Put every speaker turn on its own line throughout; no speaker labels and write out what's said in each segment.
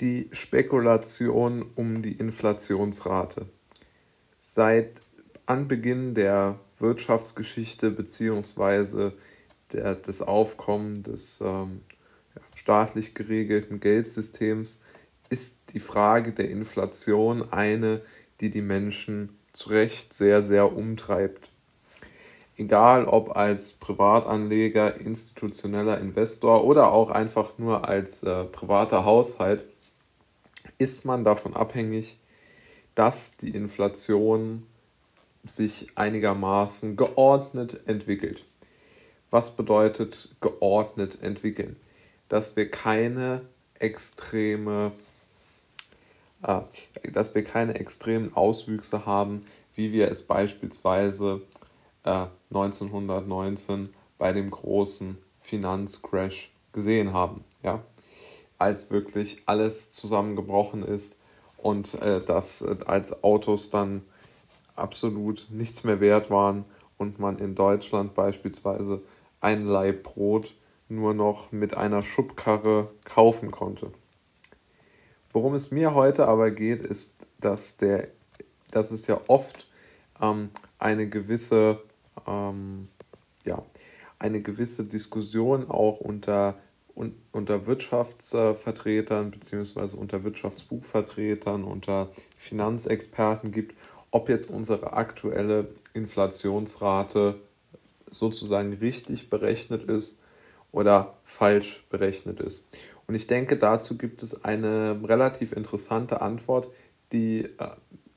die Spekulation um die Inflationsrate. Seit Anbeginn der Wirtschaftsgeschichte bzw. des Aufkommen des ähm, staatlich geregelten Geldsystems ist die Frage der Inflation eine, die die Menschen zu Recht sehr, sehr umtreibt. Egal ob als Privatanleger, institutioneller Investor oder auch einfach nur als äh, privater Haushalt, ist man davon abhängig, dass die Inflation sich einigermaßen geordnet entwickelt. Was bedeutet geordnet entwickeln? Dass wir keine extreme, äh, dass wir keine extremen Auswüchse haben, wie wir es beispielsweise äh, 1919 bei dem großen Finanzcrash gesehen haben. Ja? Als wirklich alles zusammengebrochen ist und äh, dass äh, als Autos dann absolut nichts mehr wert waren und man in Deutschland beispielsweise ein Laib Brot nur noch mit einer Schubkarre kaufen konnte. Worum es mir heute aber geht, ist, dass, der, dass es ja oft ähm, eine gewisse ähm, ja, eine gewisse Diskussion auch unter, un, unter Wirtschaftsvertretern bzw. unter Wirtschaftsbuchvertretern, unter Finanzexperten gibt, ob jetzt unsere aktuelle Inflationsrate sozusagen richtig berechnet ist oder falsch berechnet ist. Und ich denke, dazu gibt es eine relativ interessante Antwort, die äh,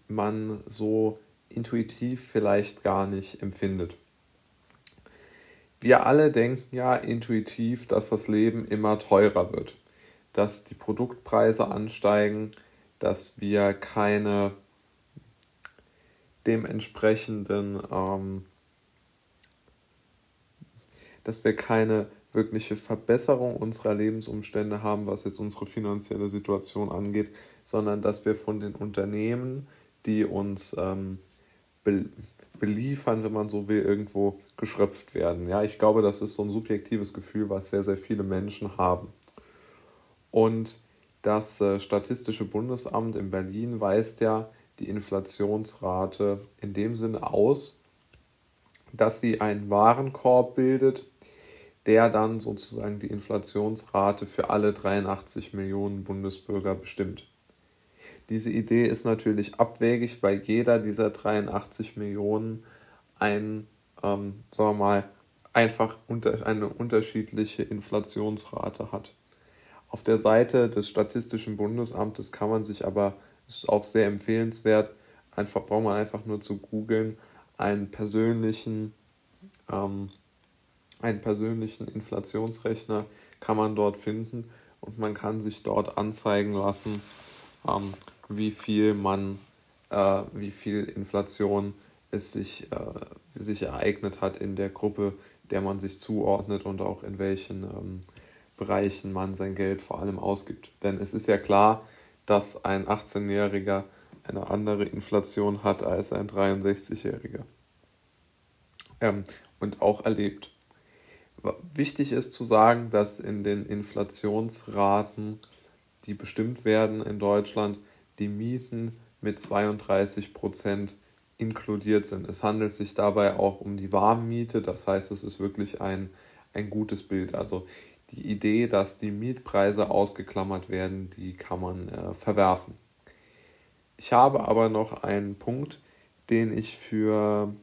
man so intuitiv vielleicht gar nicht empfindet. Wir alle denken ja intuitiv, dass das Leben immer teurer wird, dass die Produktpreise ansteigen, dass wir keine dementsprechenden, ähm, dass wir keine wirkliche Verbesserung unserer Lebensumstände haben, was jetzt unsere finanzielle Situation angeht, sondern dass wir von den Unternehmen, die uns ähm, beliefern, wenn man so will, irgendwo geschröpft werden. Ja, ich glaube, das ist so ein subjektives Gefühl, was sehr, sehr viele Menschen haben. Und das äh, Statistische Bundesamt in Berlin weist ja die Inflationsrate in dem Sinne aus, dass sie einen Warenkorb bildet, der dann sozusagen die Inflationsrate für alle 83 Millionen Bundesbürger bestimmt. Diese Idee ist natürlich abwegig, weil jeder dieser 83 Millionen ein, ähm, sagen wir mal, einfach unter, eine unterschiedliche Inflationsrate hat. Auf der Seite des Statistischen Bundesamtes kann man sich aber, ist auch sehr empfehlenswert, einfach braucht man einfach nur zu googeln, einen persönlichen, ähm, einen persönlichen Inflationsrechner kann man dort finden und man kann sich dort anzeigen lassen, ähm, wie viel man, äh, wie viel Inflation es sich, äh, sich ereignet hat in der Gruppe, der man sich zuordnet und auch in welchen ähm, Bereichen man sein Geld vor allem ausgibt. Denn es ist ja klar, dass ein 18-Jähriger eine andere Inflation hat als ein 63-Jähriger. Ähm, und auch erlebt. Wichtig ist zu sagen, dass in den Inflationsraten, die bestimmt werden in Deutschland, die Mieten mit 32 Prozent inkludiert sind. Es handelt sich dabei auch um die Warmmiete, das heißt, es ist wirklich ein, ein gutes Bild. Also die Idee, dass die Mietpreise ausgeklammert werden, die kann man äh, verwerfen. Ich habe aber noch einen Punkt, den ich für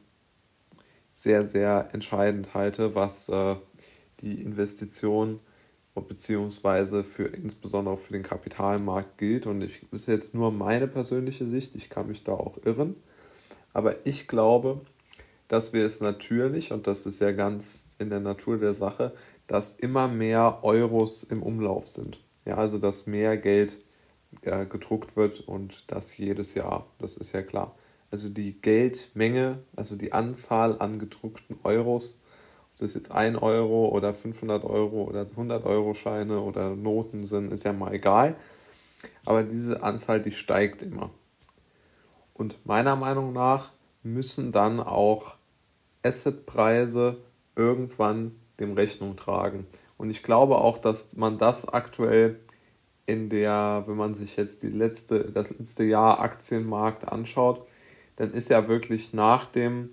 sehr, sehr entscheidend halte, was äh, die Investition beziehungsweise für insbesondere für den Kapitalmarkt gilt. Und ich ist jetzt nur meine persönliche Sicht, ich kann mich da auch irren. Aber ich glaube, dass wir es natürlich, und das ist ja ganz in der Natur der Sache, dass immer mehr Euros im Umlauf sind. Ja, also dass mehr Geld äh, gedruckt wird und das jedes Jahr, das ist ja klar. Also die Geldmenge, also die Anzahl an gedruckten Euros ob das jetzt 1 Euro oder 500 Euro oder 100 Euro Scheine oder Noten sind, ist ja mal egal. Aber diese Anzahl, die steigt immer. Und meiner Meinung nach müssen dann auch Assetpreise irgendwann dem Rechnung tragen. Und ich glaube auch, dass man das aktuell in der, wenn man sich jetzt die letzte, das letzte Jahr Aktienmarkt anschaut, dann ist ja wirklich nach dem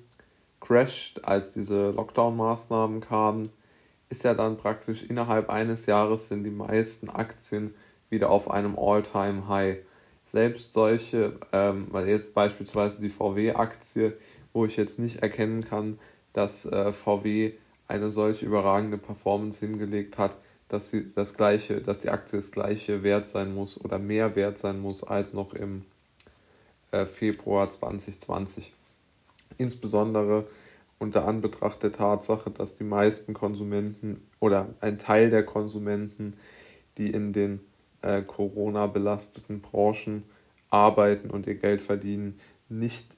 Crash, als diese Lockdown-Maßnahmen kamen, ist ja dann praktisch innerhalb eines Jahres sind die meisten Aktien wieder auf einem All-Time-High. Selbst solche, ähm, weil jetzt beispielsweise die VW-Aktie, wo ich jetzt nicht erkennen kann, dass äh, VW eine solche überragende Performance hingelegt hat, dass sie das gleiche, dass die Aktie das gleiche wert sein muss oder mehr wert sein muss als noch im äh, Februar 2020. Insbesondere unter Anbetracht der Tatsache, dass die meisten Konsumenten oder ein Teil der Konsumenten, die in den äh, Corona-belasteten Branchen arbeiten und ihr Geld verdienen, nicht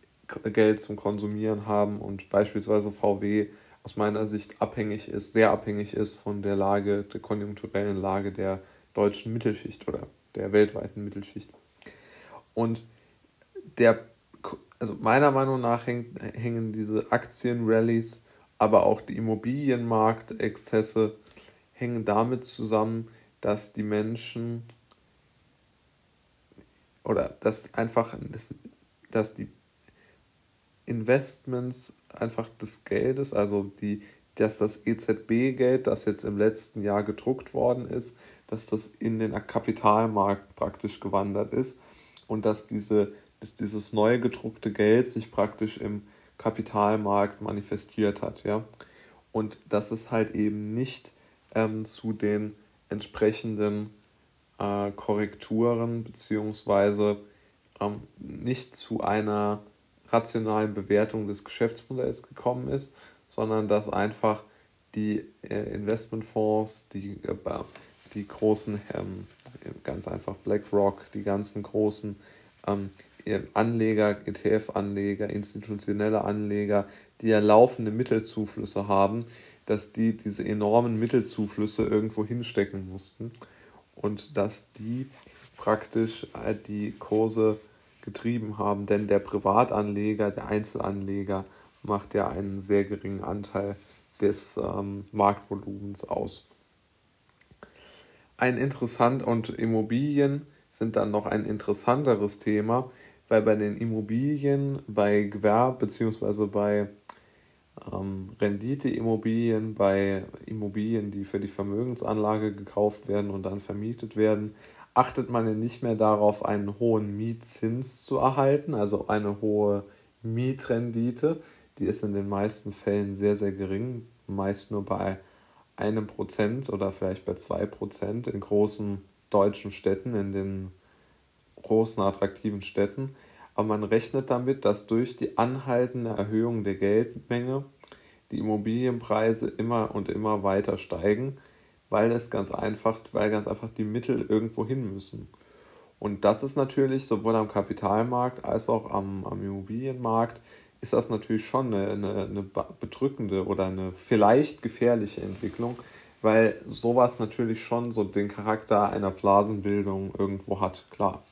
Geld zum Konsumieren haben und beispielsweise VW aus meiner Sicht abhängig ist, sehr abhängig ist von der Lage, der konjunkturellen Lage der deutschen Mittelschicht oder der weltweiten Mittelschicht. Und der, also meiner Meinung nach hängen, hängen diese Aktienrallies, aber auch die Immobilienmarktexzesse hängen damit zusammen, dass die Menschen oder dass einfach dass die Investments einfach des Geldes, also die, dass das EZB-Geld, das jetzt im letzten Jahr gedruckt worden ist, dass das in den Kapitalmarkt praktisch gewandert ist und dass, diese, dass dieses neu gedruckte Geld sich praktisch im Kapitalmarkt manifestiert hat. Ja? Und dass es halt eben nicht ähm, zu den entsprechenden äh, Korrekturen beziehungsweise ähm, nicht zu einer rationalen Bewertung des Geschäftsmodells gekommen ist, sondern dass einfach die äh, Investmentfonds, die, äh, die großen, ähm, ganz einfach BlackRock, die ganzen großen ähm, Anleger, ETF-Anleger, institutionelle Anleger, die ja laufende Mittelzuflüsse haben, dass die diese enormen Mittelzuflüsse irgendwo hinstecken mussten und dass die praktisch äh, die Kurse getrieben haben, denn der Privatanleger, der Einzelanleger macht ja einen sehr geringen Anteil des ähm, Marktvolumens aus. Ein interessant und Immobilien sind dann noch ein interessanteres Thema, weil bei den Immobilien, bei Gewerb bzw. bei ähm, Renditeimmobilien, bei Immobilien, die für die Vermögensanlage gekauft werden und dann vermietet werden, achtet man ja nicht mehr darauf, einen hohen Mietzins zu erhalten, also eine hohe Mietrendite. Die ist in den meisten Fällen sehr, sehr gering, meist nur bei einem Prozent oder vielleicht bei zwei Prozent in großen deutschen Städten, in den großen attraktiven Städten. Aber man rechnet damit, dass durch die anhaltende Erhöhung der Geldmenge die Immobilienpreise immer und immer weiter steigen weil es ganz einfach, weil ganz einfach die Mittel irgendwo hin müssen. Und das ist natürlich sowohl am Kapitalmarkt als auch am, am Immobilienmarkt ist das natürlich schon eine, eine, eine bedrückende oder eine vielleicht gefährliche Entwicklung, weil sowas natürlich schon so den Charakter einer Blasenbildung irgendwo hat, klar.